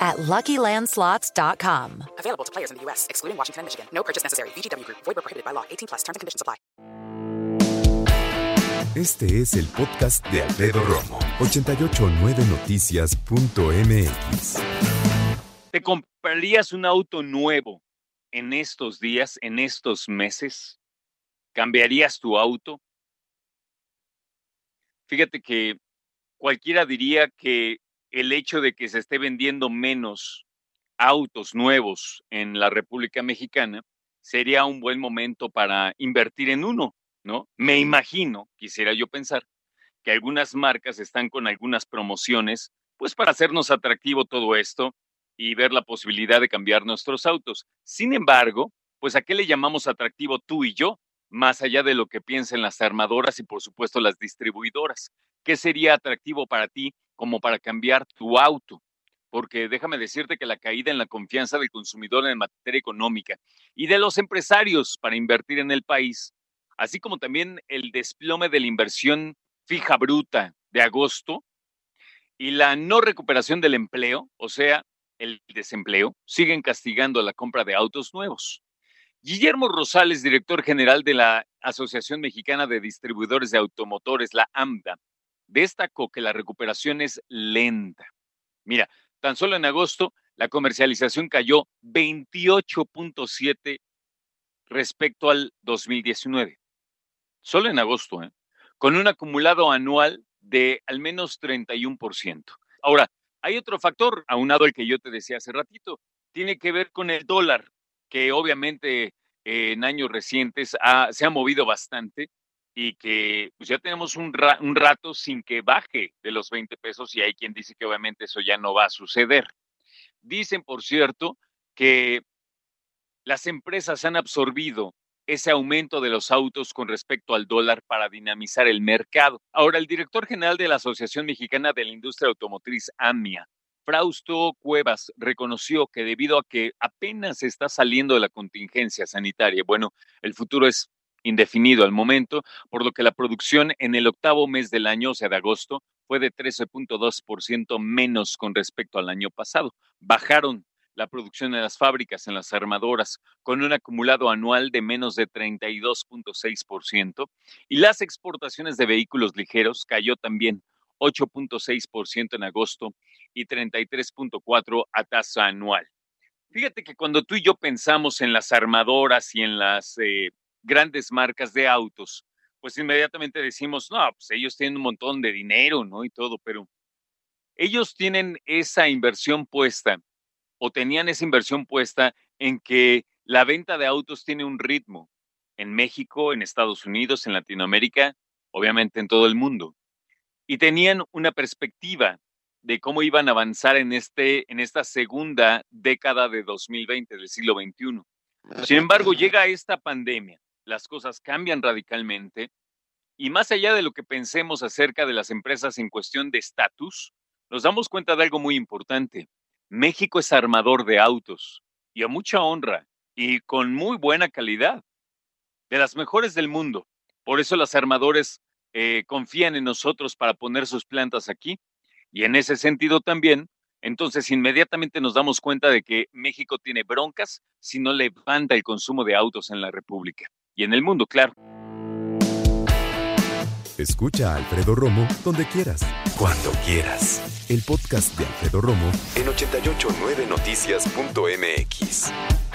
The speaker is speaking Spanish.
at LuckyLandSlots.com. Available to players in the U.S., excluding Washington and Michigan. No purchase necessary. VGW Group. Void where prohibited by law. 18 plus. Terms and conditions apply. Este es el podcast de Alfredo Romo. 889noticias.mx ¿Te comprarías un auto nuevo en estos días, en estos meses? ¿Cambiarías tu auto? Fíjate que cualquiera diría que el hecho de que se esté vendiendo menos autos nuevos en la República Mexicana sería un buen momento para invertir en uno, ¿no? Me imagino, quisiera yo pensar, que algunas marcas están con algunas promociones, pues para hacernos atractivo todo esto y ver la posibilidad de cambiar nuestros autos. Sin embargo, pues a qué le llamamos atractivo tú y yo, más allá de lo que piensen las armadoras y por supuesto las distribuidoras. ¿Qué sería atractivo para ti como para cambiar tu auto? Porque déjame decirte que la caída en la confianza del consumidor en materia económica y de los empresarios para invertir en el país, así como también el desplome de la inversión fija bruta de agosto y la no recuperación del empleo, o sea, el desempleo, siguen castigando la compra de autos nuevos. Guillermo Rosales, director general de la Asociación Mexicana de Distribuidores de Automotores, la AMDA, destacó que la recuperación es lenta. Mira, tan solo en agosto la comercialización cayó 28.7 respecto al 2019. Solo en agosto, ¿eh? con un acumulado anual de al menos 31%. Ahora, hay otro factor, aunado al que yo te decía hace ratito, tiene que ver con el dólar que obviamente en años recientes se ha movido bastante y que pues ya tenemos un, un, rato sin que baje de los 20 pesos y hay quien dice que obviamente eso ya no va a suceder. Dicen, por cierto, que las empresas han absorbido ese aumento de los autos con respecto al dólar para dinamizar el mercado. Ahora, el director general de la Asociación Mexicana de la Industria Automotriz, AMIA, Frausto Cuevas reconoció que debido a que apenas está saliendo de la contingencia sanitaria, bueno, el futuro es indefinido al momento, por lo que la producción en el octavo mes del año, o sea, de agosto, fue de 13.2% menos con respecto al año pasado. Bajaron la producción en las fábricas, en las armadoras, con un acumulado anual de menos de 32.6%, y las exportaciones de vehículos ligeros cayó también 8.6% en agosto y 33.4% a tasa anual. Fíjate que cuando tú y yo pensamos en las armadoras y en las eh, grandes marcas de autos, pues inmediatamente decimos, no, pues ellos tienen un montón de dinero, ¿no? Y todo, pero ellos tienen esa inversión puesta o tenían esa inversión puesta en que la venta de autos tiene un ritmo en México, en Estados Unidos, en Latinoamérica, obviamente en todo el mundo y tenían una perspectiva de cómo iban a avanzar en, este, en esta segunda década de 2020 del siglo XXI. Sin embargo, llega esta pandemia, las cosas cambian radicalmente y más allá de lo que pensemos acerca de las empresas en cuestión de estatus, nos damos cuenta de algo muy importante. México es armador de autos y a mucha honra y con muy buena calidad, de las mejores del mundo. Por eso las armadores eh, confían en nosotros para poner sus plantas aquí. Y en ese sentido también, entonces inmediatamente nos damos cuenta de que México tiene broncas si no levanta el consumo de autos en la República y en el mundo, claro. Escucha a Alfredo Romo donde quieras, cuando quieras. El podcast de Alfredo Romo en 889noticias.mx.